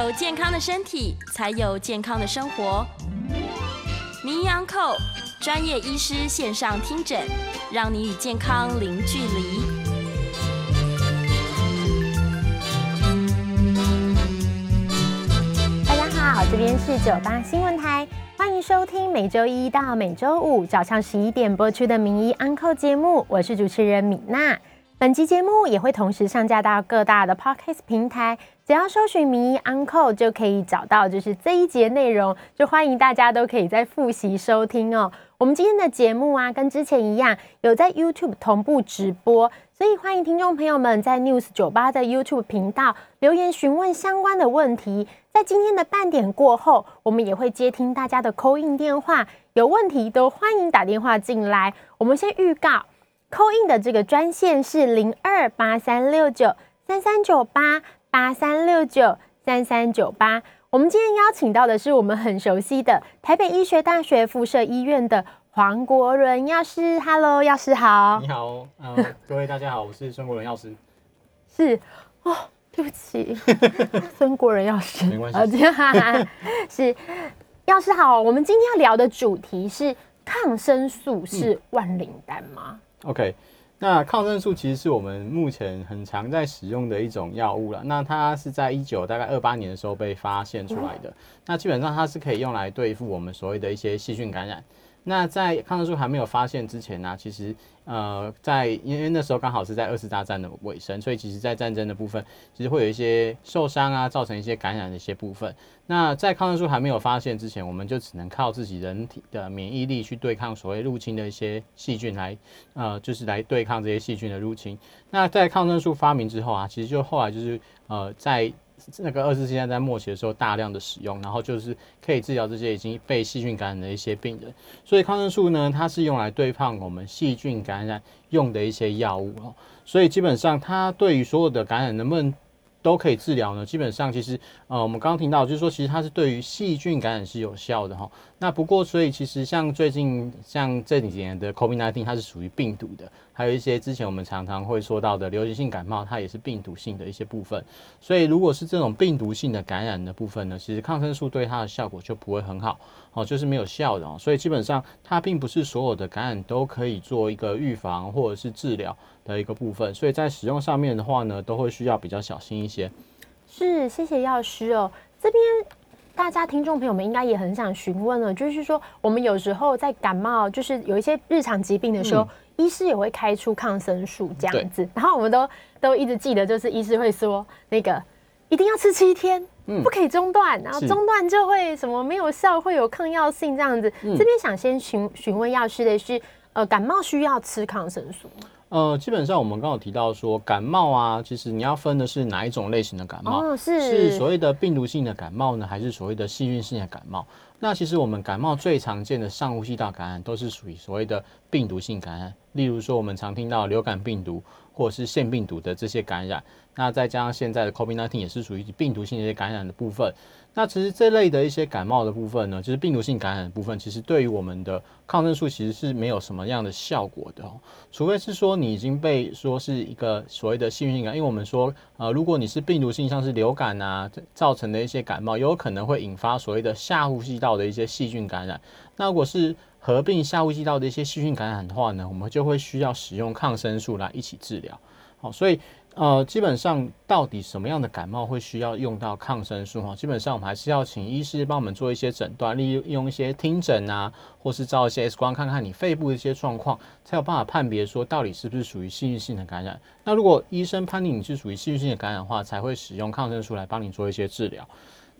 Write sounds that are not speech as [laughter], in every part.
有健康的身体，才有健康的生活。名医安扣专业医师线上听诊，让你与健康零距离。大家好，这边是九八新闻台，欢迎收听每周一到每周五早上十一点播出的名医安扣节目，我是主持人米娜。本集节目也会同时上架到各大的 podcast 平台，只要搜寻“名医 Uncle” 就可以找到，就是这一节内容，就欢迎大家都可以在复习收听哦。我们今天的节目啊，跟之前一样，有在 YouTube 同步直播，所以欢迎听众朋友们在 News 九八的 YouTube 频道留言询问相关的问题。在今天的半点过后，我们也会接听大家的 call in 电话，有问题都欢迎打电话进来。我们先预告。扣印的这个专线是零二八三六九三三九八八三六九三三九八。我们今天邀请到的是我们很熟悉的台北医学大学附设医院的黄国伦药师。Hello，药师好。你好，嗯，[laughs] 各位大家好，我是孙国伦药师。是哦，对不起，[laughs] 孙国伦药师，没关系。[laughs] 是药师好，我们今天要聊的主题是抗生素是万灵丹吗？OK，那抗生素其实是我们目前很常在使用的一种药物了。那它是在一九大概二八年的时候被发现出来的。那基本上它是可以用来对付我们所谓的一些细菌感染。那在抗生素还没有发现之前呢，其实呃，在因为那时候刚好是在二次大战的尾声，所以其实在战争的部分，其实会有一些受伤啊，造成一些感染的一些部分。那在抗生素还没有发现之前，我们就只能靠自己人体的免疫力去对抗所谓入侵的一些细菌来，呃，就是来对抗这些细菌的入侵。那在抗生素发明之后啊，其实就后来就是呃在。那个二次现在在末期的时候，大量的使用，然后就是可以治疗这些已经被细菌感染的一些病人。所以抗生素呢，它是用来对抗我们细菌感染用的一些药物哦。所以基本上，它对于所有的感染能不能都可以治疗呢？基本上，其实呃，我们刚刚听到就是说，其实它是对于细菌感染是有效的哈。那不过，所以其实像最近像这几年的 COVID-19，它是属于病毒的。还有一些之前我们常常会说到的流行性感冒，它也是病毒性的一些部分。所以如果是这种病毒性的感染的部分呢，其实抗生素对它的效果就不会很好，哦，就是没有效的哦。所以基本上它并不是所有的感染都可以做一个预防或者是治疗的一个部分。所以在使用上面的话呢，都会需要比较小心一些。是，谢谢药师哦。这边大家听众朋友们应该也很想询问了，就是说我们有时候在感冒，就是有一些日常疾病的时候。医师也会开出抗生素这样子，然后我们都都一直记得，就是医师会说那个一定要吃七天，不可以中断，然后中断就会什么没有效，会有抗药性这样子。这边想先询询问药师的是，呃，感冒需要吃抗生素吗？呃，基本上我们刚有提到说感冒啊，其实你要分的是哪一种类型的感冒，是是所谓的病毒性的感冒呢，还是所谓的细菌性的感冒？那其实我们感冒最常见的上呼吸道感染都是属于所谓的病毒性感染，例如说我们常听到流感病毒或者是腺病毒的这些感染，那再加上现在的 COVID-19 也是属于病毒性的一些感染的部分。那其实这类的一些感冒的部分呢，就是病毒性感染的部分，其实对于我们的抗生素其实是没有什么样的效果的哦。除非是说你已经被说是一个所谓的细菌性感，因为我们说，呃，如果你是病毒性，像是流感啊造成的一些感冒，有可能会引发所谓的下呼吸道的一些细菌感染。那如果是合并下呼吸道的一些细菌感染的话呢，我们就会需要使用抗生素来一起治疗。好，所以。呃，基本上到底什么样的感冒会需要用到抗生素哈？基本上我们还是要请医师帮我们做一些诊断，利用一些听诊啊，或是照一些 X 光，看看你肺部的一些状况，才有办法判别说到底是不是属于细菌性的感染。那如果医生判定你是属于细菌性的感染的话，才会使用抗生素来帮你做一些治疗。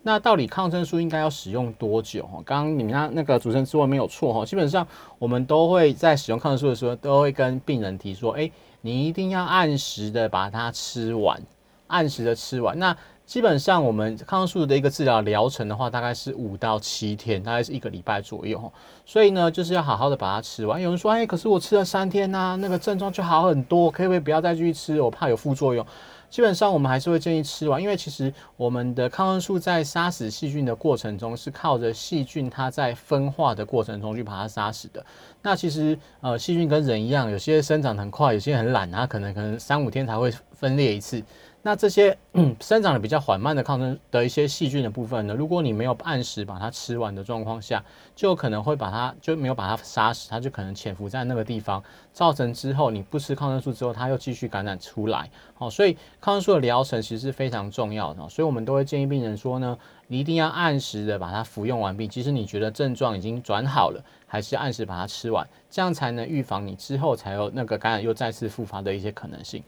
那到底抗生素应该要使用多久哈？刚刚你们那那个主持人说没有错哈，基本上我们都会在使用抗生素的时候，都会跟病人提说，哎。你一定要按时的把它吃完，按时的吃完。那基本上我们抗生素的一个治疗疗程的话，大概是五到七天，大概是一个礼拜左右。所以呢，就是要好好的把它吃完。有人说，哎，可是我吃了三天呐，那个症状就好很多，可不可以不要再继续吃？我怕有副作用。基本上我们还是会建议吃完，因为其实我们的抗生素在杀死细菌的过程中，是靠着细菌它在分化的过程中去把它杀死的。那其实呃，细菌跟人一样，有些生长很快，有些很懒，它可能可能三五天才会分裂一次。那这些生长的比较缓慢的抗生的一些细菌的部分呢，如果你没有按时把它吃完的状况下，就可能会把它就没有把它杀死，它就可能潜伏在那个地方，造成之后你不吃抗生素之后，它又继续感染出来。好，所以抗生素的疗程其实是非常重要的，所以我们都会建议病人说呢，你一定要按时的把它服用完毕。即使你觉得症状已经转好了，还是按时把它吃完，这样才能预防你之后才有那个感染又再次复发的一些可能性。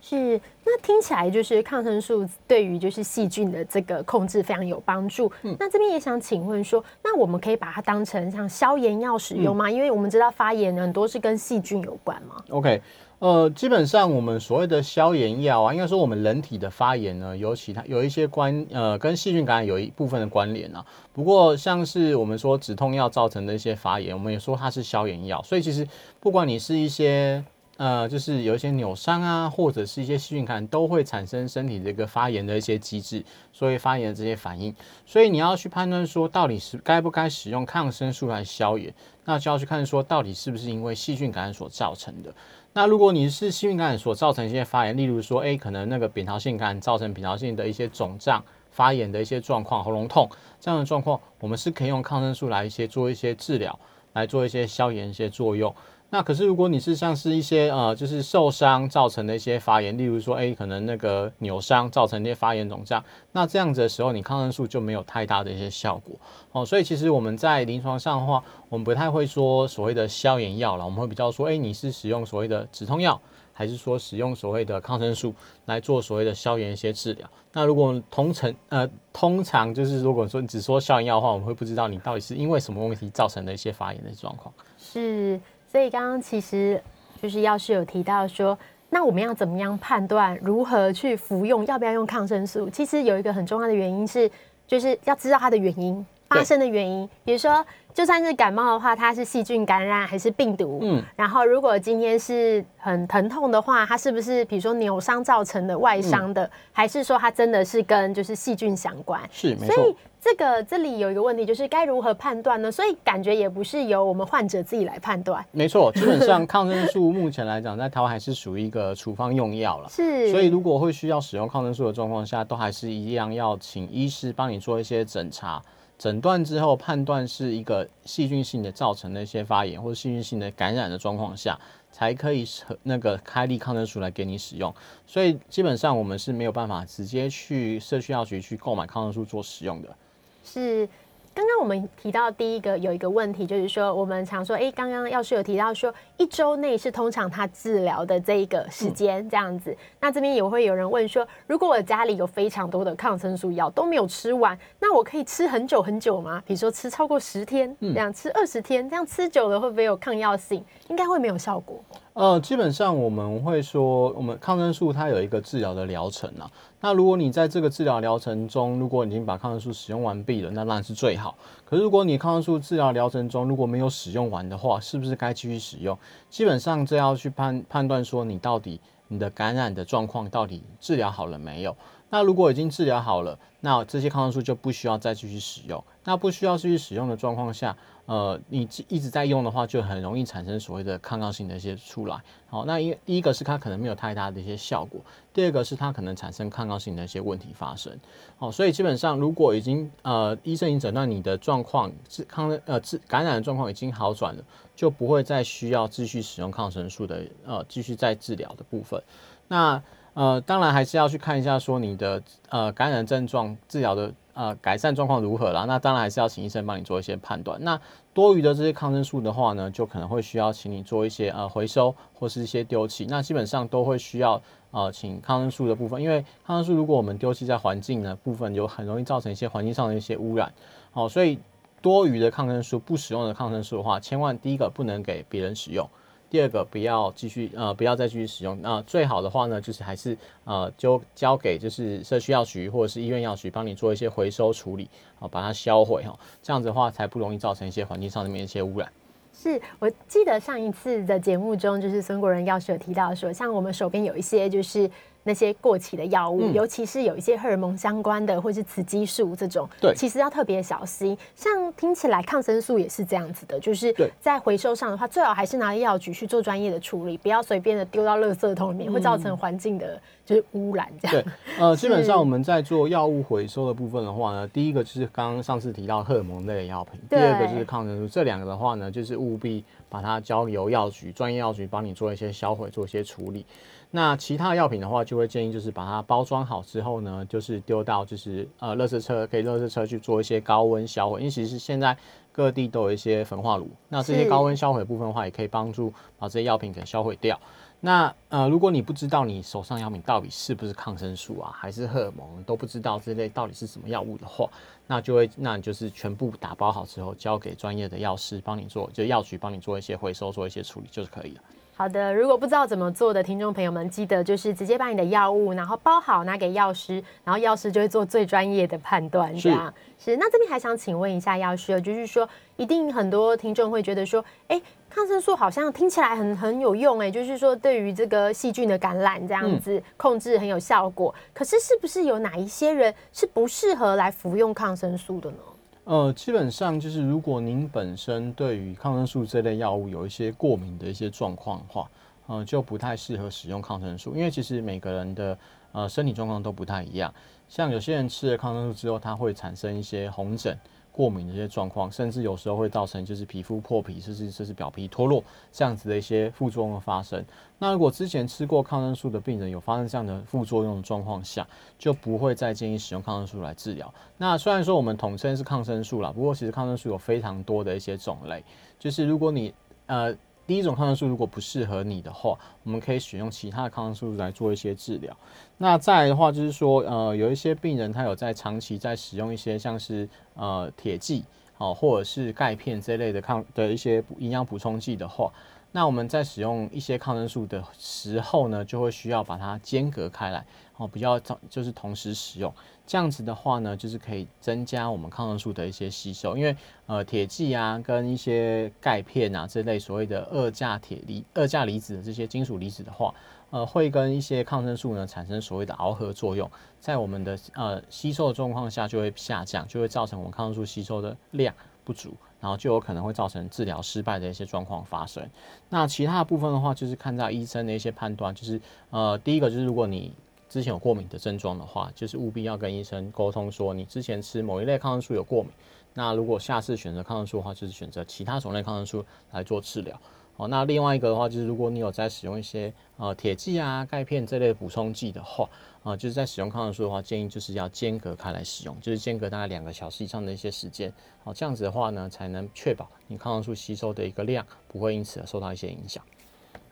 是，那听起来就是抗生素对于就是细菌的这个控制非常有帮助。嗯，那这边也想请问说，那我们可以把它当成像消炎药使用吗？因为我们知道发炎很多是跟细菌有关嘛。OK，呃，基本上我们所谓的消炎药啊，应该说我们人体的发炎呢，有其他有一些关呃跟细菌感染有一部分的关联啊。不过像是我们说止痛药造成的一些发炎，我们也说它是消炎药。所以其实不管你是一些呃，就是有一些扭伤啊，或者是一些细菌感染，都会产生身体的一个发炎的一些机制，所以发炎的这些反应。所以你要去判断说，到底是该不该使用抗生素来消炎，那就要去看说，到底是不是因为细菌感染所造成的。那如果你是细菌感染所造成一些发炎，例如说，哎，可能那个扁桃腺感染造成扁桃腺的一些肿胀、发炎的一些状况、喉咙痛这样的状况，我们是可以用抗生素来一些做一些治疗，来做一些消炎一些作用。那可是，如果你是像是一些呃，就是受伤造成的一些发炎，例如说，哎，可能那个扭伤造成一些发炎肿胀，那这样子的时候，你抗生素就没有太大的一些效果哦。所以其实我们在临床上的话，我们不太会说所谓的消炎药了，我们会比较说，哎，你是使用所谓的止痛药，还是说使用所谓的抗生素来做所谓的消炎一些治疗？那如果通常呃，通常就是如果说你只说消炎药的话，我们会不知道你到底是因为什么问题造成的一些发炎的状况。是。所以刚刚其实就是要是有提到说，那我们要怎么样判断如何去服用，要不要用抗生素？其实有一个很重要的原因是，就是要知道它的原因发生的原因。比如说，就算是感冒的话，它是细菌感染还是病毒？嗯。然后，如果今天是很疼痛的话，它是不是比如说扭伤造成的外伤的，还是说它真的是跟就是细菌相关？是，没错。这个这里有一个问题，就是该如何判断呢？所以感觉也不是由我们患者自己来判断。没错，[laughs] 基本上抗生素目前来讲，在台湾还是属于一个处方用药了。[laughs] 是，所以如果会需要使用抗生素的状况下，都还是一样要请医师帮你做一些诊查、诊断之后，判断是一个细菌性的造成的一些发炎或者细菌性的感染的状况下，才可以那个开立抗生素来给你使用。所以基本上我们是没有办法直接去社区药局去购买抗生素做使用的。是，刚刚我们提到第一个有一个问题，就是说我们常说，哎，刚刚药师有提到说，一周内是通常他治疗的这一个时间这样子。那这边也会有人问说，如果我家里有非常多的抗生素药都没有吃完，那我可以吃很久很久吗？比如说吃超过十天，这样吃二十天，这样吃久了会不会有抗药性？应该会没有效果。呃，基本上我们会说，我们抗生素它有一个治疗的疗程啊。那如果你在这个治疗疗程中，如果已经把抗生素使用完毕了，那当然是最好。可是如果你抗生素治疗疗程中如果没有使用完的话，是不是该继续使用？基本上这要去判判断说你到底你的感染的状况到底治疗好了没有。那如果已经治疗好了，那这些抗生素就不需要再继续使用。那不需要继续使用的状况下，呃，你一直在用的话，就很容易产生所谓的抗药性的一些出来。好，那因第一个是它可能没有太大的一些效果，第二个是它可能产生抗药性的一些问题发生。好，所以基本上如果已经呃医生已经诊断你的状况治抗呃治感染的状况已经好转了，就不会再需要继续使用抗生素的呃继续再治疗的部分。那呃当然还是要去看一下说你的呃感染症状治疗的。呃，改善状况如何啦？那当然还是要请医生帮你做一些判断。那多余的这些抗生素的话呢，就可能会需要请你做一些呃回收或是一些丢弃。那基本上都会需要呃请抗生素的部分，因为抗生素如果我们丢弃在环境呢部分，就很容易造成一些环境上的一些污染。好，所以多余的抗生素不使用的抗生素的话，千万第一个不能给别人使用。第二个不要继续呃不要再继续使用，那最好的话呢，就是还是呃就交给就是社区药局或者是医院药局帮你做一些回收处理，好把它销毁哈，这样子的话才不容易造成一些环境上面一些污染。是我记得上一次的节目中，就是孙国仁药师有提到说，像我们手边有一些就是那些过期的药物，嗯。尤其是有一些荷尔蒙相关的，或是雌激素这种，对。其实要特别小心。像听起来抗生素也是这样子的，就是在回收上的话，最好还是拿药局去做专业的处理，不要随便的丢到垃圾桶里面，会造成环境的就是污染这样。对，呃，[laughs] 基本上我们在做药物回收的部分的话呢，第一个就是刚刚上次提到荷尔蒙类的药品，第二个就是抗生素，这两个的话呢，就是务必把它交由药局专业药局帮你做一些销毁，做一些处理。那其他药品的话，就会建议就是把它包装好之后呢，就是丢到就是呃垃圾车，给垃圾车去做一些高温销毁，因为其实现在各地都有一些焚化炉，那这些高温销毁部分的话，也可以帮助把这些药品给销毁掉。那呃，如果你不知道你手上药品到底是不是抗生素啊，还是荷尔蒙都不知道这类到底是什么药物的话，那就会那你就是全部打包好之后，交给专业的药师帮你做，就药局帮你做一些回收，做一些处理就是可以了。好的，如果不知道怎么做的听众朋友们，记得就是直接把你的药物，然后包好拿给药师，然后药师就会做最专业的判断，这样是。那这边还想请问一下药师哦，就是说，一定很多听众会觉得说，哎，抗生素好像听起来很很有用，哎，就是说对于这个细菌的感染这样子、控制很有效果。可是是不是有哪一些人是不适合来服用抗生素的呢？呃，基本上就是如果您本身对于抗生素这类药物有一些过敏的一些状况的话，呃，就不太适合使用抗生素，因为其实每个人的呃身体状况都不太一样。像有些人吃了抗生素之后，它会产生一些红疹、过敏的一些状况，甚至有时候会造成就是皮肤破皮，甚至就是表皮脱落这样子的一些副作用的发生。那如果之前吃过抗生素的病人有发生这样的副作用的状况下，就不会再建议使用抗生素来治疗。那虽然说我们统称是抗生素啦，不过其实抗生素有非常多的一些种类，就是如果你呃第一种抗生素如果不适合你的话，我们可以选用其他的抗生素来做一些治疗。那再来的话就是说，呃，有一些病人他有在长期在使用一些像是呃铁剂哦，或者是钙片这类的抗的一些营养补充剂的话，那我们在使用一些抗生素的时候呢，就会需要把它间隔开来，哦，比较早就是同时使用。这样子的话呢，就是可以增加我们抗生素的一些吸收，因为呃铁剂啊跟一些钙片啊这类所谓的二价铁离二价离子的这些金属离子的话，呃会跟一些抗生素呢产生所谓的螯合作用，在我们的呃吸收的状况下就会下降，就会造成我们抗生素吸收的量不足，然后就有可能会造成治疗失败的一些状况发生。那其他的部分的话，就是看到医生的一些判断，就是呃第一个就是如果你之前有过敏的症状的话，就是务必要跟医生沟通说你之前吃某一类抗生素有过敏。那如果下次选择抗生素的话，就是选择其他种类抗生素来做治疗。哦，那另外一个的话，就是如果你有在使用一些呃铁剂啊、钙片这类补充剂的话，呃，就是在使用抗生素的话，建议就是要间隔开来使用，就是间隔大概两个小时以上的一些时间。好、这样子的话呢，才能确保你抗生素吸收的一个量不会因此而受到一些影响。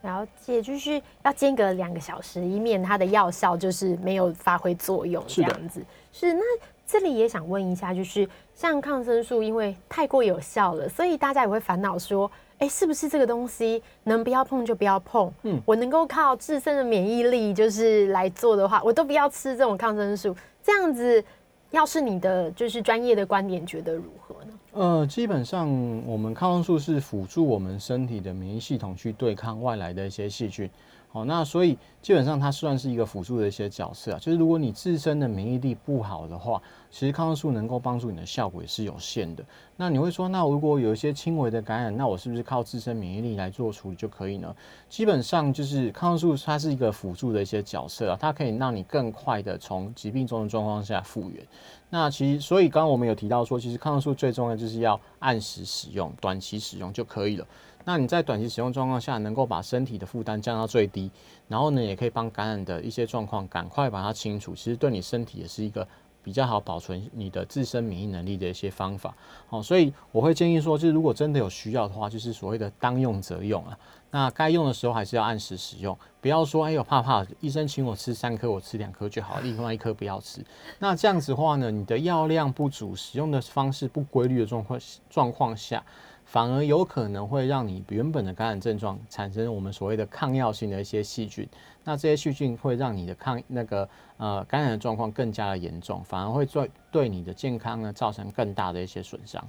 了解，就是要间隔两个小时，以免它的药效就是没有发挥作用这样子。是，那这里也想问一下，就是像抗生素，因为太过有效了，所以大家也会烦恼说，哎、是不是这个东西能不要碰就不要碰？嗯，我能够靠自身的免疫力就是来做的话，我都不要吃这种抗生素。这样子，要是你的就是专业的观点，觉得如何呢？呃，基本上我们抗生素是辅助我们身体的免疫系统去对抗外来的一些细菌。好，那所以基本上它算是一个辅助的一些角色啊。就是如果你自身的免疫力不好的话，其实抗生素能够帮助你的效果也是有限的。那你会说，那如果有一些轻微的感染，那我是不是靠自身免疫力来做处理就可以呢？基本上就是抗生素它是一个辅助的一些角色啊，它可以让你更快的从疾病中的状况下复原。那其实，所以刚刚我们有提到说，其实抗生素最重要就是要按时使用、短期使用就可以了。那你在短期使用状况下，能够把身体的负担降到最低，然后呢，也可以帮感染的一些状况赶快把它清除。其实对你身体也是一个比较好保存你的自身免疫能力的一些方法。好，所以我会建议说，就是如果真的有需要的话，就是所谓的当用则用啊。那该用的时候还是要按时使用，不要说哎呦怕怕，医生请我吃三颗，我吃两颗就好，另外一颗不要吃。那这样子的话呢，你的药量不足，使用的方式不规律的状况状况下，反而有可能会让你原本的感染症状产生我们所谓的抗药性的一些细菌。那这些细菌会让你的抗那个呃感染的状况更加的严重，反而会对对你的健康呢造成更大的一些损伤。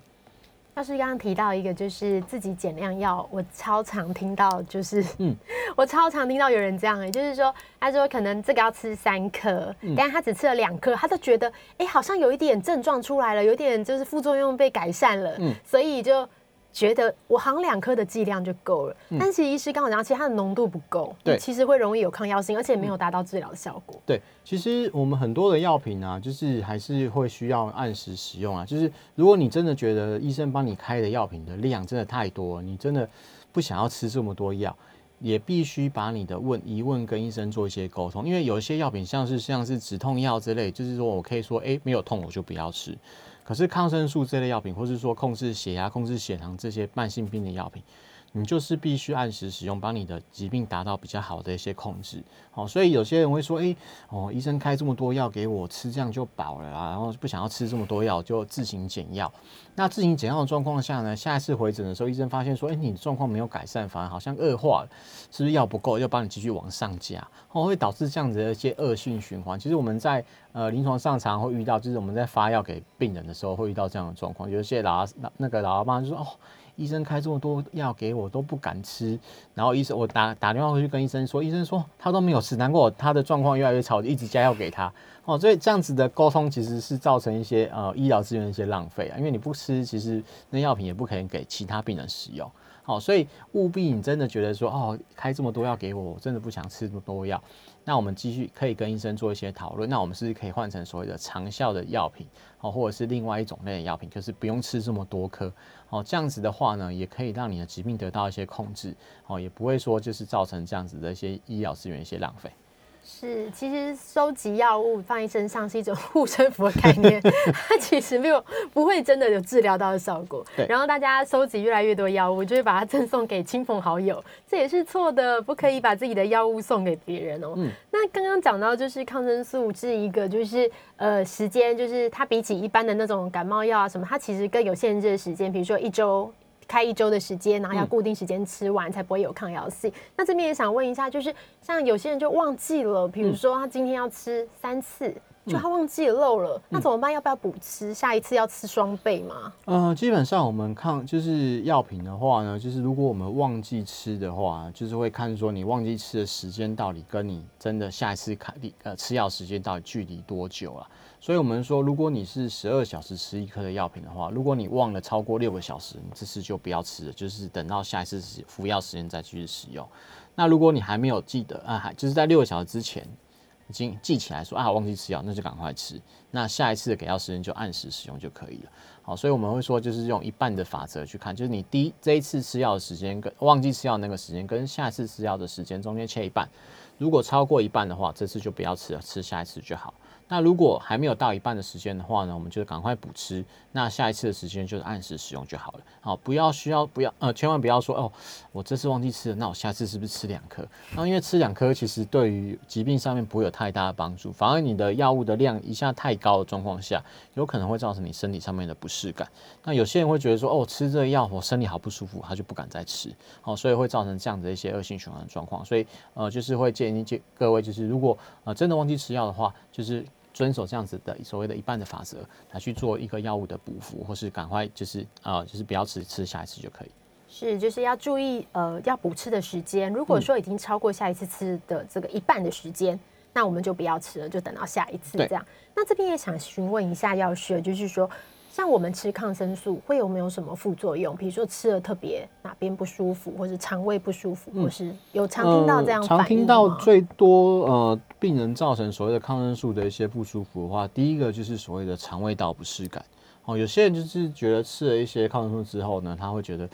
要是刚刚提到一个，就是自己减量药，我超常听到，就是，嗯，[laughs] 我超常听到有人这样、欸，就是说，他说可能这个要吃三颗，但他只吃了两颗，他都觉得，哎、好像有一点症状出来了，有点就是副作用被改善了，嗯所以就觉得我行两颗的剂量就够了。但其实医师刚好讲，其实它的浓度不够，对其实会容易有抗药性，而且没有达到治疗的效果。对，其实我们很多的药品啊，就是还是会需要按时使用啊。就是如果你真的觉得医生帮你开的药品的量真的太多了，你真的不想要吃这么多药，也必须把你的问疑问跟医生做一些沟通。因为有一些药品像是像是止痛药之类，就是说我可以说，诶没有痛我就不要吃。可是抗生素这类药品，或是说控制血压、控制血糖这些慢性病的药品，你就是必须按时使用，帮你的疾病达到比较好的一些控制。好、所以有些人会说，诶，哦，医生开这么多药给我吃，这样就饱了啊，然后不想要吃这么多药，就自行减药。那自行减药的状况下呢，下一次回诊的时候，医生发现说，诶，你的状况没有改善，反而好像恶化了，是不是药不够，要帮你继续往上加，哦，会导致这样子的一些恶性循环。其实我们在呃临床上常会遇到，就是我们在发药给病人的时候会遇到这样的状况，有一些老阿老那个老阿妈就说，哦。医生开这么多药给我都不敢吃，然后医生我打打电话回去跟医生说，医生说他都没有吃，难怪他的状况越来越差，我就一直加药给他。哦，所以这样子的沟通其实是造成一些呃医疗资源的一些浪费啊，因为你不吃，其实那药品也不可能给其他病人使用。好、所以务必你真的觉得说哦，开这么多药给我，我真的不想吃这么多药。那我们继续可以跟医生做一些讨论，那我们是不是可以换成所谓的长效的药品，哦，或者是另外一种类的药品，就是不用吃这么多颗，哦，这样子的话呢，也可以让你的疾病得到一些控制，哦，也不会说就是造成这样子的一些医疗资源一些浪费。是，其实收集药物放在身上是一种护身符的概念，[laughs] 它其实没有不会真的有治疗到的效果。然后大家收集越来越多药物，就会把它赠送给亲朋好友，这也是错的，不可以把自己的药物送给别人哦。嗯那刚刚讲到就是抗生素是一个就是呃时间，就是它比起一般的那种感冒药啊什么，它其实更有限制的时间，比如说一周。开一周的时间，然后要嗯固定时间吃完，才不会有抗药性。那这边也想问一下，就是像有些人就忘记了，比如说他今天要吃三次，就他忘记了漏了，那怎么办？要不要补吃？下一次要吃双倍吗？呃，基本上我们抗就是药品的话呢，就是如果我们忘记吃的话，就是会看说你忘记吃的时间到底跟你真的下一次开呃吃药时间到底距离多久啊？所以我们说，如果你是十二小时吃一颗的药品的话，如果你忘了超过六个小时，你这次就不要吃了，就是等到下一次使服药时间再继续使用。那如果你还没有记得啊，还就是在六个小时之前已经记起来说啊忘记吃药，那就赶快吃。那下一次的给药时间就按时使用就可以了。好，所以我们会说，就是用一半的法则去看，就是你第一这一次吃药的时间跟忘记吃药那个时间跟下一次吃药的时间中间切一半，如果超过一半的话，这次就不要吃了，吃下一次就好。那如果还没有到一半的时间的话呢，我们就赶快补吃。那下一次的时间就是按时使用就好了。好，不要需要不要呃，千万不要说哦，我这次忘记吃了，那我下次是不是吃两颗？然后因为吃两颗其实对于疾病上面不会有太大的帮助，反而你的药物的量一下太高的状况下，有可能会造成你身体上面的不适感。那有些人会觉得说，哦，吃这个药我身体好不舒服，他就不敢再吃。好，所以会造成这样的一些恶性循环状况。所以呃，就是会建议建各位，就是如果呃真的忘记吃药的话，就是遵守这样子的所谓的一半的法则来去做一个药物的补服，或是赶快就是呃就是不要吃，吃下一次就可以。是，就是要注意呃要补吃的时间。如果说已经超过下一次吃的这个一半的时间，那我们就不要吃了，就等到下一次这样。那这边也想询问一下药师，就是说。像我们吃抗生素会有没有什么副作用？比如说吃了特别哪边不舒服，或是肠胃不舒服，或是有常听到这样呃、反应常听到最多呃病人造成所谓的抗生素的一些不舒服的话，第一个就是所谓的肠胃道不适感。哦，有些人就是觉得吃了一些抗生素之后呢，他会觉得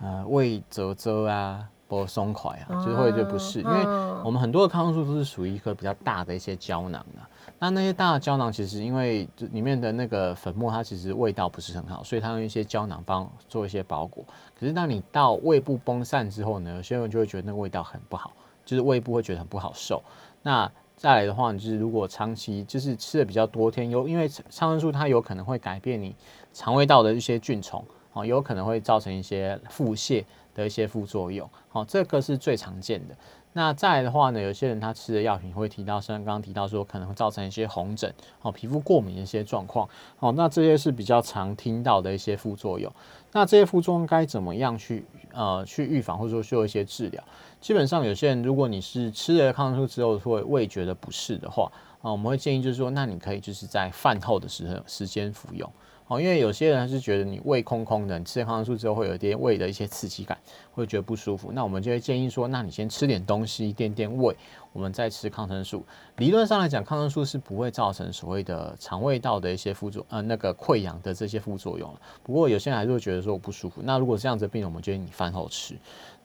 呃胃啧啧啊。不松快啊，就是会觉得不适，因为嗯我们很多的抗生素都是属于一颗比较大的一些胶囊啊。那那些大的胶囊其实因为里面的那个粉末，它其实味道不是很好，所以它用一些胶囊帮做一些包裹。可是当你到胃部崩散之后呢，有些人就会觉得那个味道很不好，就是胃部会觉得很不好受。那再来的话，你就是如果长期就是吃的比较多天，有因为抗生素它有可能会改变你肠胃道的一些菌虫，哦，有可能会造成一些腹泻的一些副作用，好、这个是最常见的。那再来的话呢，有些人他吃的药品会提到，像刚刚提到说，可能会造成一些红疹，哦，皮肤过敏的一些状况，哦，那这些是比较常听到的一些副作用。那这些副作用该怎么样去呃去预防，或者说做一些治疗？基本上有些人，如果你是吃了抗生素之后会味觉的不适的话，啊，我们会建议就是说，那你可以就是在饭后的时候时间服用。哦，因为有些人是觉得你胃空空的，你吃了抗生素之后会有一点胃的一些刺激感，会觉得不舒服。那我们就会建议说，那你先吃点东西垫垫胃，我们再吃抗生素。理论上来讲，抗生素是不会造成所谓的肠胃道的一些副作，呃，那个溃疡的这些副作用不过有些人还是会觉得说我不舒服。那如果这样子的病人，我们建议你饭后吃。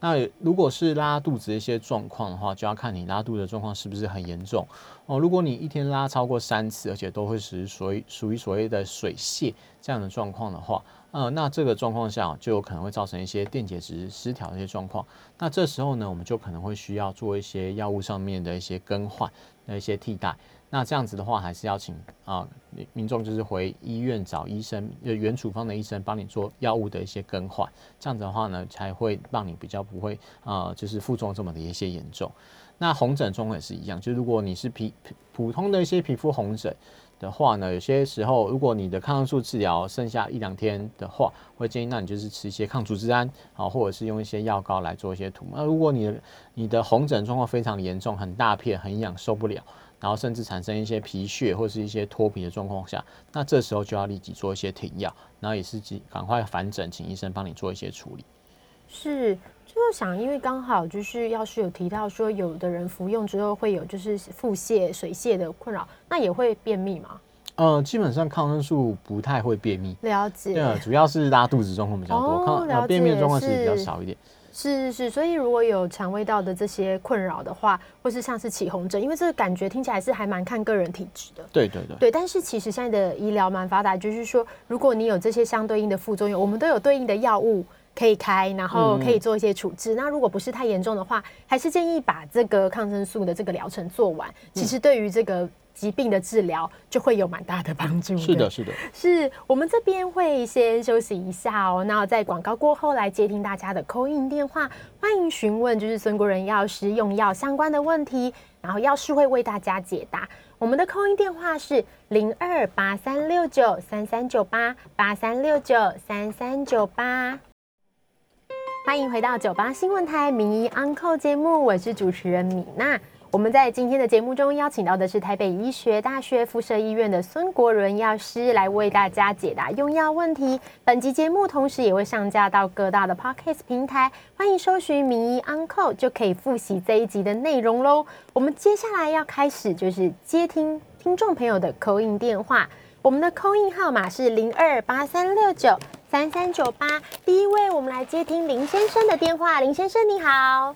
那如果是拉肚子一些状况的话，就要看你拉肚子的状况是不是很严重哦。如果你一天拉超过三次，而且都会是属于属于所谓的水泻这样的状况的话，呃，那这个状况下就有可能会造成一些电解质失调的一些状况。那这时候呢，我们就可能会需要做一些药物上面的一些更换的一些替代。那这样子的话，还是要请啊民众就是回医院找医生，呃原处方的医生帮你做药物的一些更换。这样子的话呢，才会让你比较不会啊，就是副作用这么的一些严重。那红疹状况也是一样，就如果你是皮普通的一些皮肤红疹的话呢，有些时候如果你的抗生素治疗剩下一两天的话，会建议那你就是吃一些抗组织胺啊，或者是用一些药膏来做一些涂。那如果你的你的红疹状况非常严重，很大片，很痒，受不了。然后甚至产生一些皮屑或是一些脱皮的状况下，那这时候就要立即做一些停药，然后也是赶赶快返诊，请医生帮你做一些处理。是，就是想，因为刚好就是要是有提到说，有的人服用之后会有就是腹泻、水泻的困扰，那也会便秘吗？呃，基本上抗生素不太会便秘，了解。对，主要是拉肚子状况比较多，抗便秘的状况其实比较少一点。是是是，所以如果有肠胃道的这些困扰的话，或是像是起红疹，因为这个感觉听起来是还蛮看个人体质的。对对对。对，但是其实现在的医疗蛮发达，就是说，如果你有这些相对应的副作用，我们都有对应的药物可以开，然后可以做一些处置。那如果不是太严重的话，还是建议把这个抗生素的这个疗程做完。其实对于这个。疾病的治疗就会有蛮大的帮助。是的，是的，是我们这边会先休息一下哦。那在广告过后来接听大家的扣印电话，欢迎询问就是孙国仁药师用药相关的问题，然后药师会为大家解答。我们的扣印电话是零二八三六九三三九八八三六九三三九八。欢迎回到九八新闻台名医 Uncle 节目，我是主持人米娜。我们在今天的节目中邀请到的是台北医学大学附设医院的孙国伦药师来为大家解答用药问题。本集节目同时也会上架到各大的 Podcast 平台，欢迎搜寻“名医 Uncle” 就可以复习这一集的内容喽。我们接下来要开始就是接听听众朋友的口音电话，我们的口音号码是零二八三六九三三九八。第一位，我们来接听林先生的电话。林先生你好。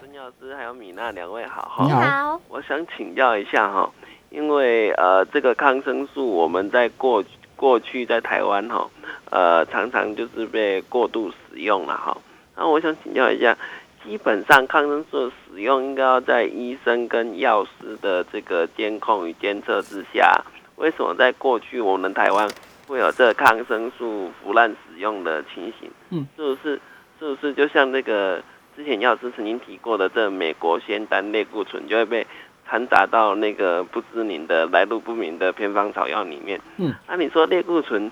孙药师还有米娜两位好哈，你好，我想请教一下哈，因为呃这个抗生素我们在过过去在台湾哈，呃常常就是被过度使用了哈，那我想请教一下，基本上抗生素的使用应该要在医生跟药师的这个监控与监测之下，为什么在过去我们台湾会有这抗生素腐烂使用的情形？嗯，是不是是不是就像那个？之前药师曾经提过的，这美国仙丹类固醇就会被掺杂到那个不知名的来路不明的偏方草药里面。嗯，那你说类固醇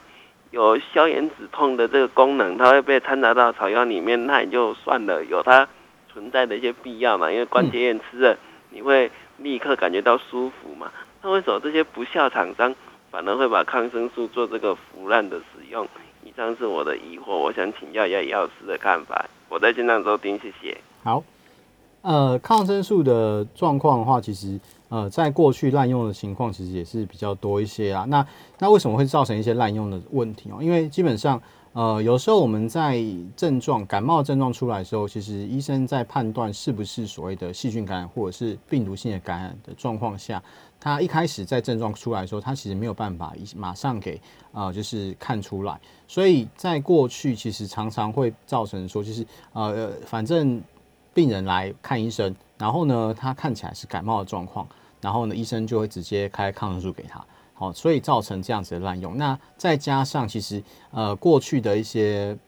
有消炎止痛的这个功能，它会被掺杂到草药里面，那也就算了，有它存在的一些必要嘛？因为关节炎吃了你会立刻感觉到舒服嘛？那为什么这些不孝厂商反而会把抗生素做这个腐烂的使用？以上是我的疑惑，我想请教一下药师的看法。我在线上收听，谢谢。好，呃，抗生素的状况的话，其实呃，在过去滥用的情况其实也是比较多一些啊。那那为什么会造成一些滥用的问题哦？因为基本上呃，有时候我们在症状感冒症状出来的时候，其实医生在判断是不是所谓的细菌感染或者是病毒性的感染的状况下。他一开始在症状出来的时候，他其实没有办法一马上给啊，就是看出来。所以在过去，其实常常会造成说，就是呃，反正病人来看医生，然后呢，他看起来是感冒的状况，然后呢，医生就会直接开抗生素给他。好，所以造成这样子的滥用。那再加上其实呃，过去的一些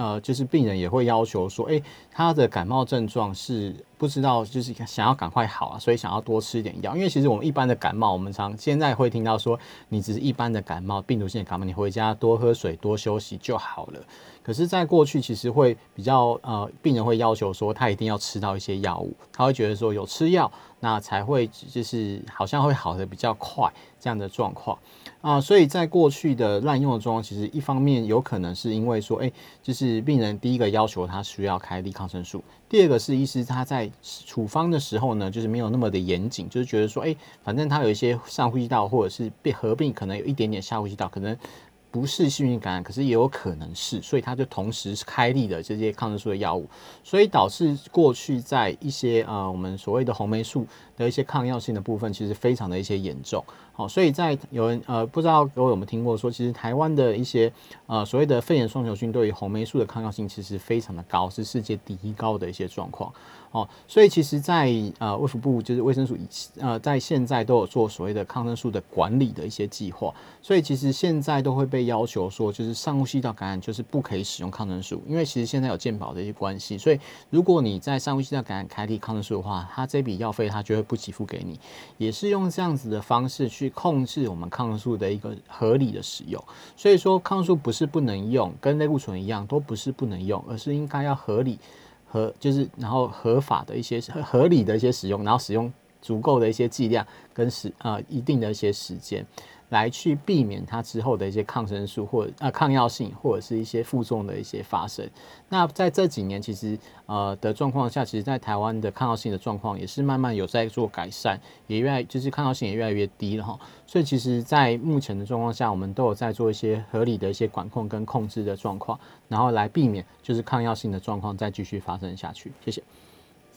呃，就是病人也会要求说，哎，他的感冒症状是。不知道就是想要赶快好啊，所以想要多吃一点药。因为其实我们一般的感冒，我们常现在会听到说，你只是一般的感冒，病毒性的感冒，你回家多喝水、多休息就好了。可是，在过去其实会比较呃，病人会要求说，他一定要吃到一些药物，他会觉得说有吃药，那才会就是好像会好的比较快这样的状况啊。所以在过去的滥用的状况，其实一方面有可能是因为说，哎，就是病人第一个要求他需要开立抗生素，第二个是医师他在处方的时候呢，就是没有那么的严谨，就是觉得说，哎，反正他有一些上呼吸道或者是被合并，可能有一点点下呼吸道，可能。不是细菌感染，可是也有可能是，所以他就同时开立的这些抗生素的药物，所以导致过去在一些呃我们所谓的红霉素的一些抗药性的部分，其实非常的一些严重。好，所以在有人呃不知道各位有没有听过说，其实台湾的一些呃所谓的肺炎双球菌对于红霉素的抗药性其实非常的高，是世界第一高的一些状况。哦，所以其实，在呃卫福部就是卫生署呃在现在都有做所谓的抗生素的管理的一些计划，所以其实现在都会被要求说，就是上呼吸道感染就是不可以使用抗生素，因为其实现在有健保的一些关系，所以如果你在上呼吸道感染开立抗生素的话，它这笔药费它就会不给付给你，也是用这样子的方式去控制我们抗生素的一个合理的使用。所以说抗生素不是不能用，跟类固醇一样，都不是不能用，而是应该要合理。和就是，然后合法的一些合理的一些使用，然后使用足够的一些剂量跟时呃一定的一些时间。来去避免它之后的一些抗生素或呃抗药性或者是一些负重的一些发生。那在这几年其实呃的状况下，其实在台湾的抗药性的状况也是慢慢有在做改善，也越来就是抗药性也越来越低了哈。所以其实，在目前的状况下，我们都有在做一些合理的一些管控跟控制的状况，然后来避免就是抗药性的状况再继续发生下去。谢谢。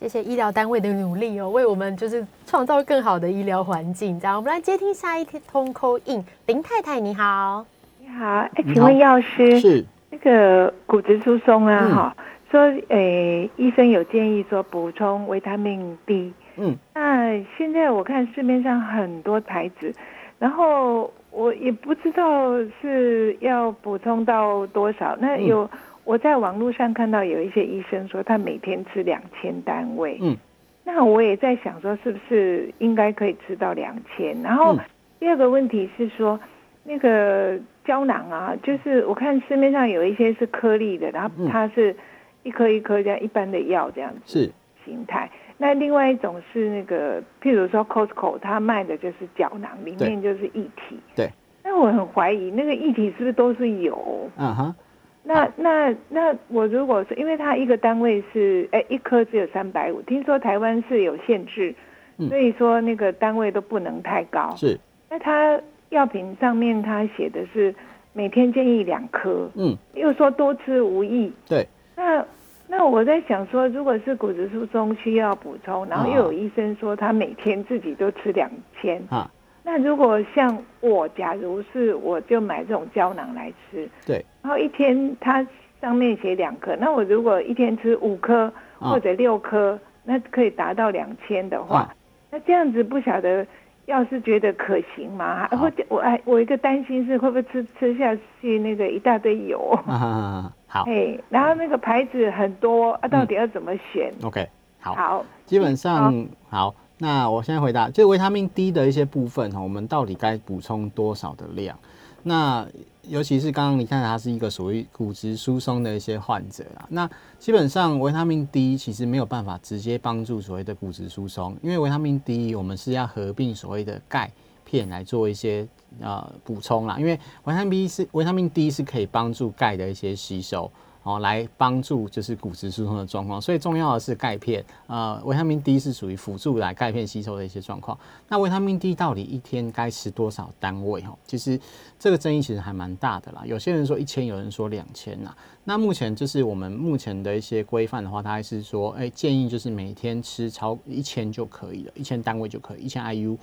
谢谢医疗单位的努力哦，为我们就是创造更好的医疗环境。这样，我们来接听下一通 call in，林太太你好，你好，哎，请问药师是那个骨质疏松啊？哈，说诶，医生有建议说补充维他命 D。嗯，那现在我看市面上很多牌子，然后我也不知道是要补充到多少，那有。我在网络上看到有一些医生说他每天吃两千单位，嗯，那我也在想说是不是应该可以吃到两千？然后第二个问题是说那个胶囊啊，就是我看市面上有一些是颗粒的，然后它是一颗一颗这样一般的药这样子是形态。那另外一种是那个譬如说 Costco 它卖的就是胶囊，里面就是液体。对。那我很怀疑那个液体是不是都是油？嗯哼。那那那我如果是因为它一个单位是哎一颗只有三百五，听说台湾是有限制，所以说那个单位都不能太高。是。那它药品上面它写的是每天建议两颗，嗯，又说多吃无益。对。那那我在想说，如果是骨质疏松需要补充，然后又有医生说他每天自己都吃两千啊。那如果像我，假如是我就买这种胶囊来吃，对，然后一天它上面写两颗，那我如果一天吃五颗或者六颗，那可以达到两千的话，那这样子不晓得要是觉得可行吗？或者我哎，我一个担心是会不会吃吃下去那个一大堆油？[laughs] 好，哎，然后那个牌子很多啊，到底要怎么选？OK，好，好，基本上好。那我现在回答，就维他命 D 的一些部分哈，我们到底该补充多少的量？那尤其是刚刚你看，他是一个属于骨质疏松的一些患者啊。那基本上维他命 D 其实没有办法直接帮助所谓的骨质疏松，因为维他命 D 我们是要合并所谓的钙片来做一些呃补充啦。因为维他命 B 是维他命 D 是可以帮助钙的一些吸收。哦，来帮助就是骨质疏松的状况，所以重要的是钙片。呃，维他命 D 是属于辅助来钙片吸收的一些状况。那维他命 D 到底一天该吃多少单位？哈，其实这个争议其实还蛮大的啦。有些人说一千，有人说两千呐。那目前就是我们目前的一些规范的话，它还是说，哎，建议就是每天吃超一千就可以了，一千单位就可以，一千 IU。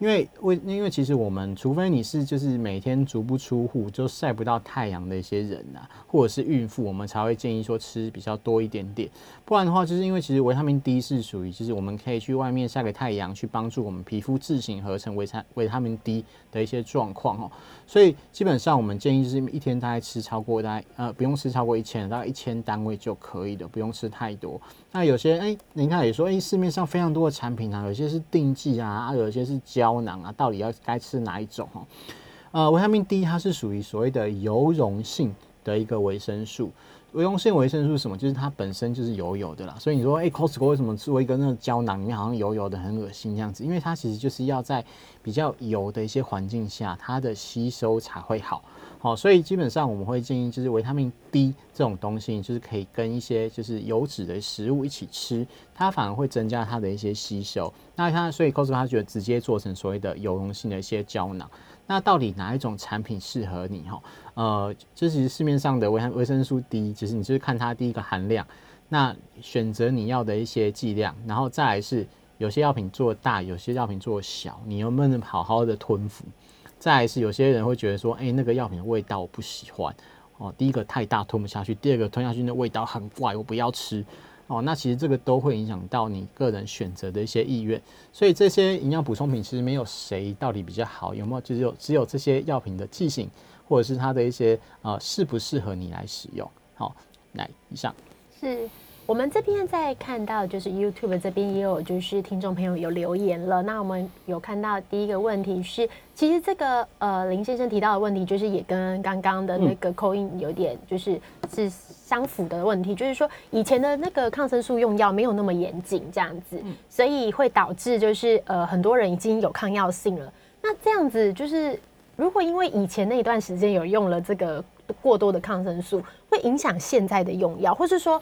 因为为因为其实我们除非你是就是每天足不出户就晒不到太阳的一些人呐，或者是孕妇，我们。们才会建议说吃比较多一点点。不然的话，就是因为其实维他命 D 是属于，就是我们可以去外面晒个太阳，去帮助我们皮肤自行合成维他维他命 D 的一些状况哦。所以基本上我们建议就是一天大概吃超过大概呃不用吃超过一千，大概一千单位就可以的，不用吃太多。那有些哎，您看也说哎，市面上非常多的产品啊，有些是定剂啊，啊有些是胶囊啊，到底要该吃哪一种哦？呃，维他命 D 它是属于所谓的油溶性的一个维生素。油溶性维生素是什么？就是它本身就是油油的啦。所以你说，哎，Costco 为什么做一个那个胶囊里面好像油油的，很恶心这样子？因为它其实就是要在比较油的一些环境下，它的吸收才会好。好，所以基本上我们会建议，就是维他命 D 这种东西，就是可以跟一些就是油脂的食物一起吃，它反而会增加它的一些吸收。那它所以 Costco 它觉得直接做成所谓的油溶性的一些胶囊。那到底哪一种产品适合你？哈，呃，这其实市面上的维维生素 D，其实你就是看它第一个含量，那选择你要的一些剂量，然后再来是有些药品做大，有些药品做小，你能不能好好的吞服？再来是有些人会觉得说，哎，那个药品的味道我不喜欢，哦，第一个太大吞不下去，第二个吞下去那味道很怪，我不要吃。哦，那其实这个都会影响到你个人选择的一些意愿，所以这些营养补充品其实没有谁到底比较好，有没有？只有只有这些药品的剂型，或者是它的一些呃适不适合你来使用。好，来以上是。我们这边在看到，就是 YouTube 这边也有，就是听众朋友有留言了。那我们有看到第一个问题是，其实这个呃林先生提到的问题，就是也跟刚刚的那个口音有点就是是相符的问题，就是说以前的那个抗生素用药没有那么严谨，这样子，所以会导致就是呃很多人已经有抗药性了。那这样子就是如果因为以前那一段时间有用了这个过多的抗生素，会影响现在的用药，或是说？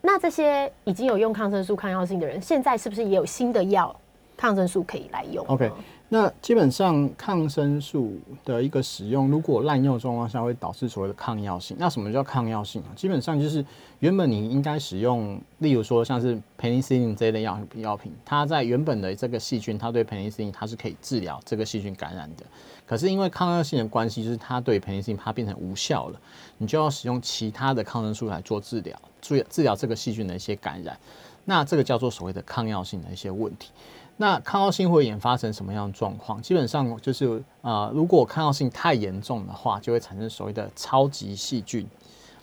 那这些已经有用抗生素抗药性的人，现在是不是也有新的药抗生素可以来用？OK，那基本上抗生素的一个使用，如果滥用状况下，会导致所谓的抗药性。那什么叫抗药性啊？基本上就是原本你应该使用，例如说像是 penicillin 这类药药品，它在原本的这个细菌，它对 penicillin 它是可以治疗这个细菌感染的。可是因为抗药性的关系，就是它对 penicillin 它变成无效了，你就要使用其他的抗生素来做治疗。注意治疗这个细菌的一些感染，那这个叫做所谓的抗药性的一些问题。那抗药性会演发成什么样的状况？基本上就是呃，如果抗药性太严重的话，就会产生所谓的超级细菌。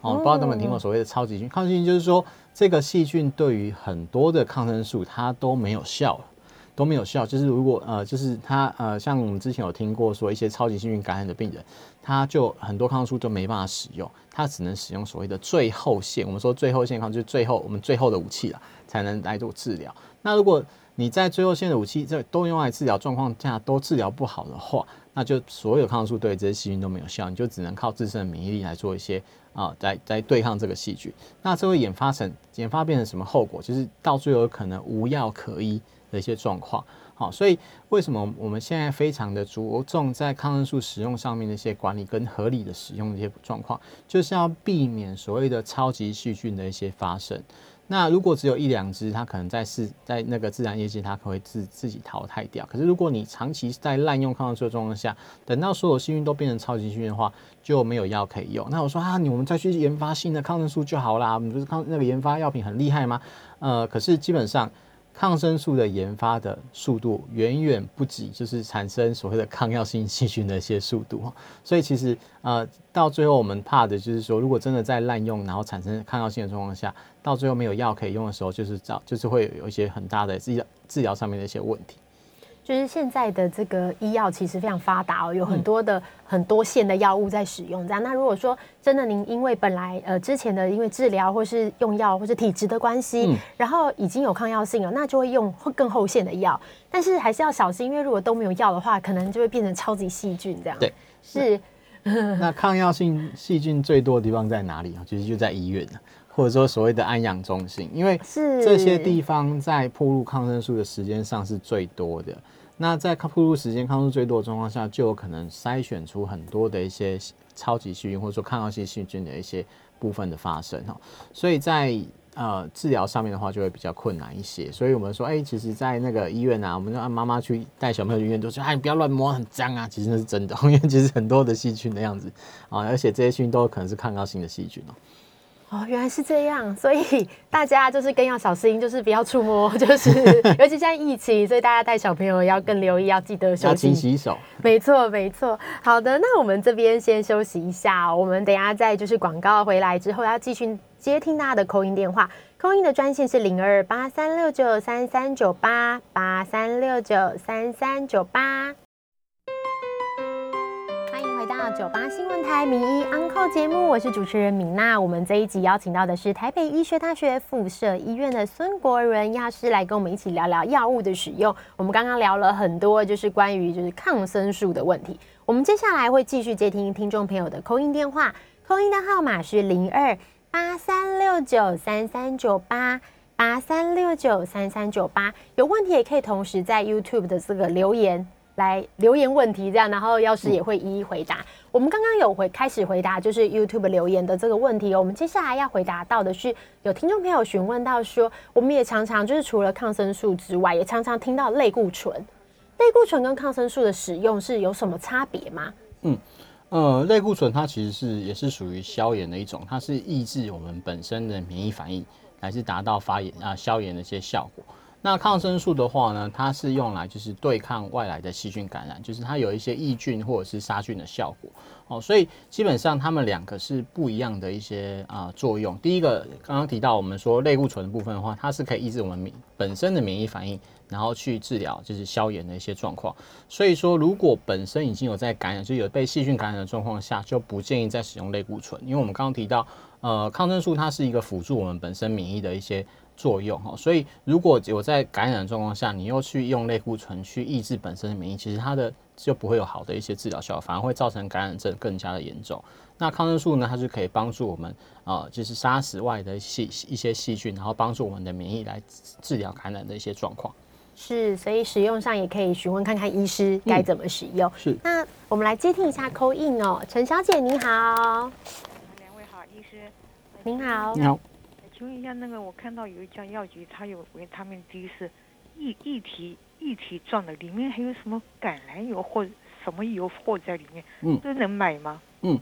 哦，不知道有没有听过所谓的超级细菌？抗细菌就是说，这个细菌对于很多的抗生素它都没有效了。都没有效，就是如果呃，就是它呃，像我们之前有听过说一些超级细菌感染的病人，他就很多抗生素都没办法使用，他只能使用所谓的最后线。我们说最后线抗就是最后我们最后的武器了，才能来做治疗。那如果你在最后线的武器这都用来治疗状况下都治疗不好的话，那就所有抗生素对这些细菌都没有效，你就只能靠自身的免疫力来做一些啊，来来对抗这个细菌。那这会演发成研发变成什么后果？就是到最后可能无药可医。的一些状况，好，所以为什么我们现在非常的着重在抗生素使用上面的一些管理跟合理的使用的一些状况，就是要避免所谓的超级细菌的一些发生。那如果只有一两只，它可能在是在那个自然业界，它可会自自己淘汰掉。可是如果你长期在滥用抗生素的状况下，等到所有细菌都变成超级细菌的话，就没有药可以用。那我说啊，你我们再去研发新的抗生素就好啦，我们不是抗那个研发药品很厉害吗？呃，可是基本上。抗生素的研发的速度远远不及，就是产生所谓的抗药性细菌的一些速度所以其实呃，到最后我们怕的就是说，如果真的在滥用，然后产生抗药性的状况下，到最后没有药可以用的时候，就是找就是会有一些很大的治疗治疗上面的一些问题。就是现在的这个医药其实非常发达哦，有很多的很多线的药物在使用。这样，那如果说真的您因为本来呃之前的因为治疗或是用药或是体质的关系，然后已经有抗药性了，那就会用更后线的药。但是还是要小心，因为如果都没有药的话，可能就会变成超级细菌这样。对，是。那抗药性细菌最多的地方在哪里啊？其实就在医院了。或者说所谓的安养中心，因为这些地方在铺入抗生素的时间上是最多的。那在铺入时间抗生素最多的状况下，就有可能筛选出很多的一些超级细菌，或者说抗药性细菌的一些部分的发生哈。所以在呃治疗上面的话，就会比较困难一些。所以我们说，哎，其实，在那个医院啊，我们让妈妈去带小朋友去医院，都说，哎，你不要乱摸，很脏啊。其实那是真的，[laughs] 因为其实很多的细菌的样子啊，而且这些细菌都有可能是抗药性的细菌哦。哦，原来是这样，所以 [laughs] 大家就是更要小心，就是不要触摸，就是尤其现在疫情，所以大家带小朋友要更留意，要记得休息、洗手。没错，没错。好的，那我们这边先休息一下，我们等下再就是广告回来之后，要继续接听大家的扣音电话，扣音的专线是零二八三六九三三九八八三六九三三九八。到九八新闻台名医 Uncle 节目，我是主持人敏娜。我们这一集邀请到的是台北医学大学附设医院的孙国仁药师来跟我们一起聊聊药物的使用。我们刚刚聊了很多，就是关于就是抗生素的问题。我们接下来会继续接听听众朋友的扣音电话，扣音的号码是零二八三六九三三九八八三六九三三九八。有问题也可以同时在 YouTube 的这个留言。来留言问题，这样，然后药师也会一一回答。我们刚刚有回开始回答，就是 YouTube 留言的这个问题哦。我们接下来要回答到的是，有听众朋友询问到说，我们也常常就是除了抗生素之外，也常常听到类固醇。类固醇跟抗生素的使用是有什么差别吗？嗯，呃，类固醇它其实是也是属于消炎的一种，它是抑制我们本身的免疫反应，来是达到发炎啊消炎的一些效果。那抗生素的话呢，它是用来就是对抗外来的细菌感染，就是它有一些抑菌或者是杀菌的效果哦，所以基本上它们两个是不一样的一些啊作用。第一个刚刚提到我们说类固醇的部分的话，它是可以抑制我们本身的免疫反应，然后去治疗就是消炎的一些状况。所以说，如果本身已经有在感染，就有被细菌感染的状况下，就不建议再使用类固醇，因为我们刚刚提到，呃，抗生素它是一个辅助我们本身免疫的一些。作用哈，所以如果有在感染的状况下，你又去用类固醇去抑制本身的免疫，其实它的就不会有好的一些治疗效果，反而会造成感染症更加的严重。那抗生素呢，它是可以帮助我们啊，就是杀死外的细一些细菌，然后帮助我们的免疫来治疗感染的一些状况。是，所以使用上也可以询问看看医师该怎么使用。是，那我们来接听一下扣印哦，陈小姐你好，两位好，医师您好，你好。请问一下，那个我看到有一家药局，它有维他命 D 是一一体一体状的，里面还有什么橄榄油或什么油或在里面，嗯，都能买吗？嗯，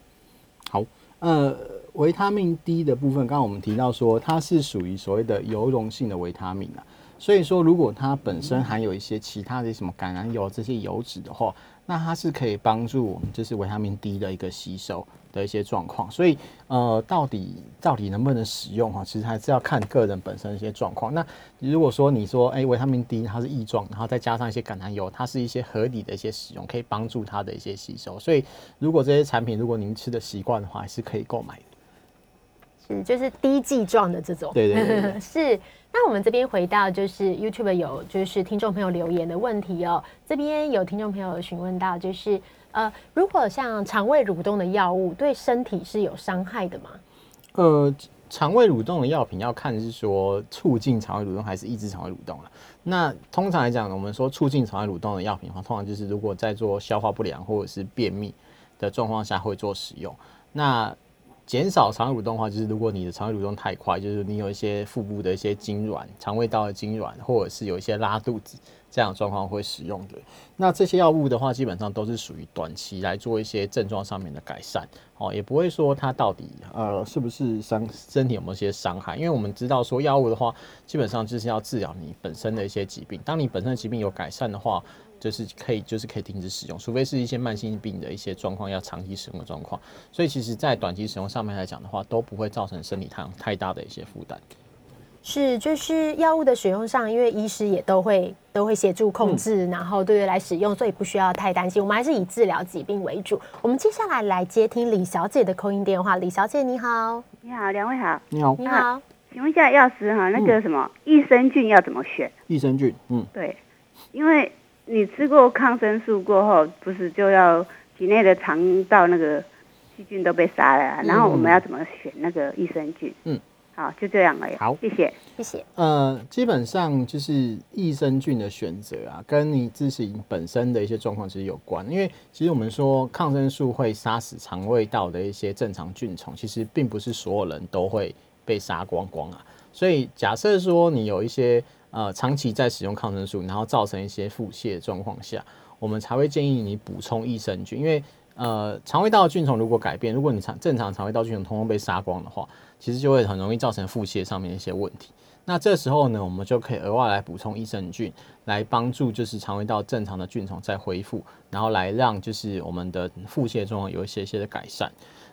好，呃，维他命 D 的部分，刚刚我们提到说它是属于所谓的油溶性的维他命啊，所以说如果它本身含有一些其他的什么橄榄油这些油脂的话，那它是可以帮助我们就是维他命 D 的一个吸收。的一些状况，所以呃，到底到底能不能使用哈？其实还是要看个人本身的一些状况。那如果说你说，哎，维他命 D 它是异状，然后再加上一些橄榄油，它是一些合理的一些使用，可以帮助它的一些吸收。所以如果这些产品，如果您吃的习惯的话，还是可以购买的。是，就是低剂状的这种。对对对。[laughs] 是。那我们这边回到就是 YouTube 有就是听众朋友留言的问题哦，这边有听众朋友询问到就是。呃，如果像肠胃蠕动的药物对身体是有伤害的吗？呃，肠胃蠕动的药品要看是说促进肠胃蠕动还是抑制肠胃蠕动了。那通常来讲，我们说促进肠胃蠕动的药品的话，通常就是如果在做消化不良或者是便秘的状况下会做使用。那减少肠胃蠕动的话，就是如果你的肠胃蠕动太快，就是你有一些腹部的一些痉挛、肠胃道的痉挛，或者是有一些拉肚子。这样的状况会使用的，那这些药物的话，基本上都是属于短期来做一些症状上面的改善，哦，也不会说它到底呃是不是伤身体有没有一些伤害，因为我们知道说药物的话，基本上就是要治疗你本身的一些疾病，当你本身的疾病有改善的话，就是可以就是可以停止使用，除非是一些慢性病的一些状况要长期使用的状况，所以其实在短期使用上面来讲的话，都不会造成身体太太大的一些负担。是，就是药物的使用上，因为医师也都会都会协助控制，然后对来使用，所以不需要太担心。我们还是以治疗疾病为主。我们接下来来接听李小姐的扣音电话。李小姐，你好，你好，两位好，你好，你好，请问一下药师哈，那个什么益生菌要怎么选？益生菌，嗯，对，因为你吃过抗生素过后，不是就要体内的肠道那个细菌都被杀了，然后我们要怎么选那个益生菌？嗯。好，就这样而已。好，谢谢，谢谢。呃，基本上就是益生菌的选择啊，跟你自己本身的一些状况其实有关。因为其实我们说抗生素会杀死肠胃道的一些正常菌虫，其实并不是所有人都会被杀光光啊。所以假设说你有一些呃长期在使用抗生素，然后造成一些腹泻状况下，我们才会建议你补充益生菌，因为。呃，肠胃道的菌虫如果改变，如果你常正常肠胃道菌虫通通被杀光的话，其实就会很容易造成腹泻上面的一些问题。那这时候呢，我们就可以额外来补充益生菌，来帮助就是肠胃道正常的菌虫再恢复，然后来让就是我们的腹泻状况有一些些的改善。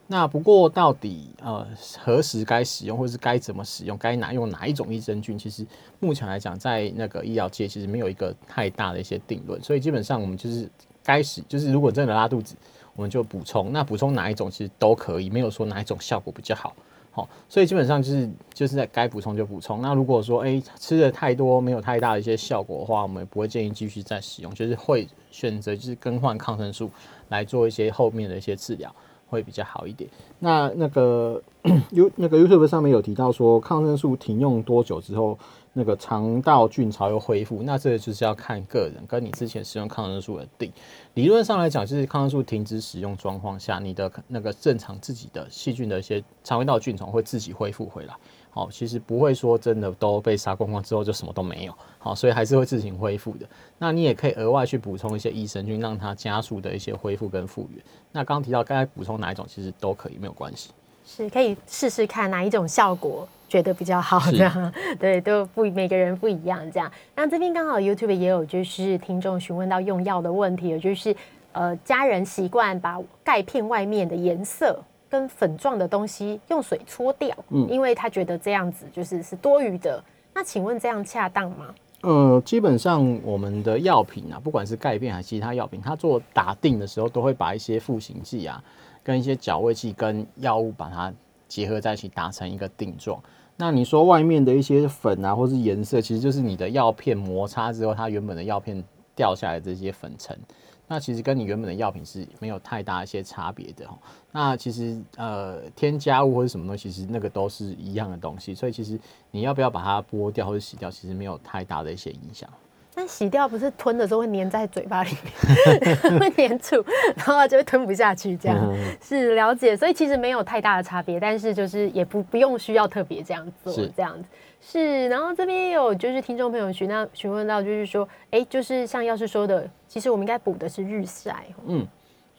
那不过到底呃何时该使用，或是该怎么使用，该拿用哪一种益生菌，其实目前来讲，在那个医疗界其实没有一个太大的一些定论，所以基本上我们就是该使，就是如果真的拉肚子。我们就补充，那补充哪一种其实都可以，没有说哪一种效果比较好，好，所以基本上就是就是在该补充就补充。那如果说哎吃的太多没有太大的一些效果的话，我们也不会建议继续再使用，就是会选择就是更换抗生素来做一些后面的一些治疗，会比较好一点。那那个 [clears throat] U 那个 YouTube 上面有提到说，抗生素停用多久之后？那个肠道菌巢又恢复，那这个就是要看个人跟你之前使用抗生素的定。理论上来讲，就是抗生素停止使用状况下，你的那个正常自己的细菌的一些肠胃道菌虫会自己恢复回来。好，其实不会说真的都被杀光光之后就什么都没有。好，所以还是会自行恢复的。那你也可以额外去补充一些益生菌，让它加速的一些恢复跟复原。那刚刚提到该补充哪一种，其实都可以，没有关系。是可以试试看哪一种效果。觉得比较好的，[laughs] 对，都不每个人不一样这样。那这边刚好 YouTube 也有就是听众询问到用药的问题，也就是呃家人习惯把钙片外面的颜色跟粉状的东西用水搓掉，嗯，因为他觉得这样子就是是多余的。那请问这样恰当吗？呃，基本上我们的药品啊，不管是钙片还是其他药品，它做打定的时候都会把一些赋形剂啊，跟一些搅味剂跟药物把它结合在一起，打成一个定状。那你说外面的一些粉啊，或是颜色，其实就是你的药片摩擦之后，它原本的药片掉下来这些粉尘，那其实跟你原本的药品是没有太大一些差别的那其实呃添加物或者什么东西，其实那个都是一样的东西，所以其实你要不要把它剥掉或者洗掉，其实没有太大的一些影响。但洗掉不是吞的时候会粘在嘴巴里面，[laughs] 会粘住，然后就会吞不下去。这样是了解，所以其实没有太大的差别，但是就是也不不用需要特别这样做，这样子是。然后这边也有就是听众朋友询那询问到，就是说，哎，就是像药师说的，其实我们应该补的是日晒。嗯，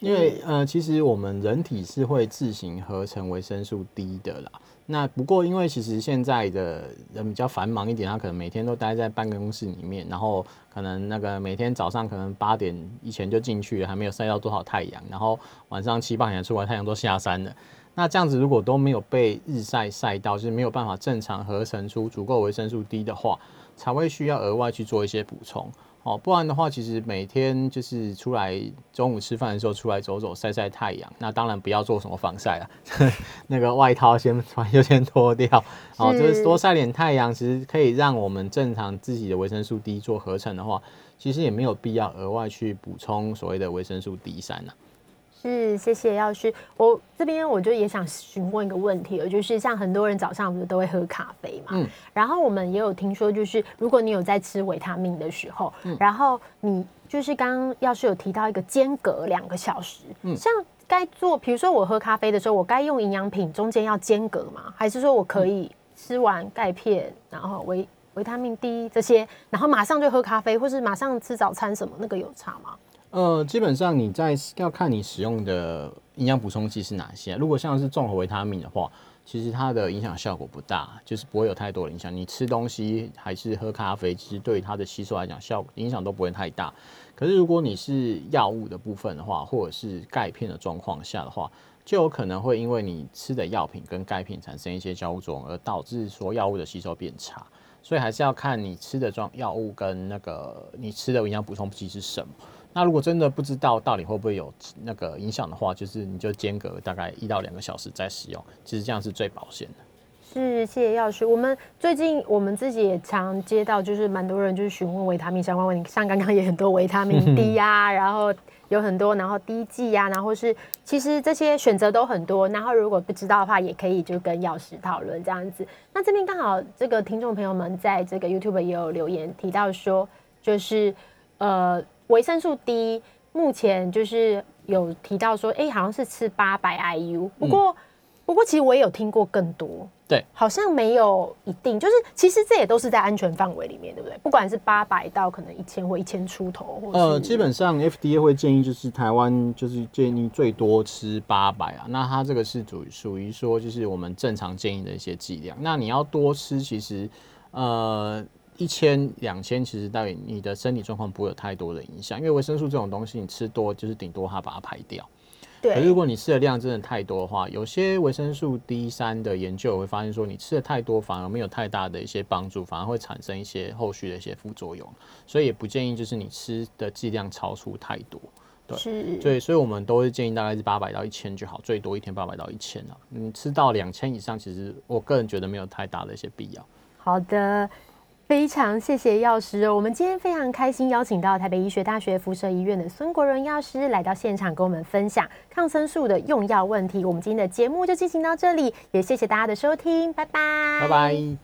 因为呃，其实我们人体是会自行合成维生素 D 的啦。那不过，因为其实现在的人比较繁忙一点，他可能每天都待在办公室里面，然后可能那个每天早上可能八点以前就进去了，还没有晒到多少太阳，然后晚上七八点出来，太阳都下山了。那这样子如果都没有被日晒晒到，就是没有办法正常合成出足够维生素 D 的话，才会需要额外去做一些补充。哦，不然的话，其实每天就是出来中午吃饭的时候出来走走晒晒太阳，那当然不要做什么防晒了，[laughs] 那个外套先穿 [laughs] 就先脱掉。哦，就是多晒点太阳，其实可以让我们正常自己的维生素 D 做合成的话，其实也没有必要额外去补充所谓的维生素 D 三呐。是，谢谢药师。我这边我就也想询问一个问题了，就是像很多人早上不是都会喝咖啡嘛？嗯。然后我们也有听说，就是如果你有在吃维他命的时候，嗯，然后你就是刚刚药师有提到一个间隔两个小时，嗯，像该做，比如说我喝咖啡的时候，我该用营养品中间要间隔吗？还是说我可以吃完钙片，然后维维他命 D 这些，然后马上就喝咖啡，或是马上吃早餐什么，那个有差吗？呃，基本上你在要看你使用的营养补充剂是哪些。如果像是综合维他命的话，其实它的影响效果不大，就是不会有太多的影响。你吃东西还是喝咖啡，其实对它的吸收来讲，效果影响都不会太大。可是如果你是药物的部分的话，或者是钙片的状况下的话，就有可能会因为你吃的药品跟钙片产生一些交互作用，而导致说药物的吸收变差。所以还是要看你吃的状药物跟那个你吃的营养补充剂是什么。[laughs] 那如果真的不知道到底会不会有那个影响的话，就是你就间隔大概一到两个小时再使用，其实这样是最保险的。是，谢谢药师。我们最近我们自己也常接到，就是蛮多人就是询问维他命相关问题，像刚刚也很多维他命 D [laughs] 呀，然后有很多，然后滴剂呀，然后是其实这些选择都很多。然后如果不知道的话，也可以就跟药师讨论这样子。那这边刚好这个听众朋友们在这个 YouTube 也有留言提到说，就是呃。维生素 D 目前就是有提到说，哎，好像是吃八百 IU。不过，不不过其实我也有听过更多，对，好像没有一定，就是其实这也都是在安全范围里面，对不对？不管是八百到可能一千或一千出头，呃，基本上 FDA 会建议就是台湾就是建议最多吃八百啊，那它这个是属属于说就是我们正常建议的一些剂量。那你要多吃，其实呃一千两千，其实大概你的身体状况不会有太多的影响，因为维生素这种东西你吃多就是顶多它把它排掉。对，如果你吃的量真的太多的话，有些维生素 D 三的研究会发现说，你吃的太多反而没有太大的一些帮助，反而会产生一些后续的一些副作用，所以也不建议就是你吃的剂量超出太多。对，对，所以我们都是建议大概是八百到一千就好，最多一天八百到一千啊。你吃到两千以上，其实我个人觉得没有太大的一些必要。好的。非常谢谢药师哦，我们今天非常开心邀请到台北医学大学辐射医院的孙国荣药师来到现场，跟我们分享抗生素的用药问题。我们今天的节目就进行到这里，也谢谢大家的收听，拜拜，拜拜。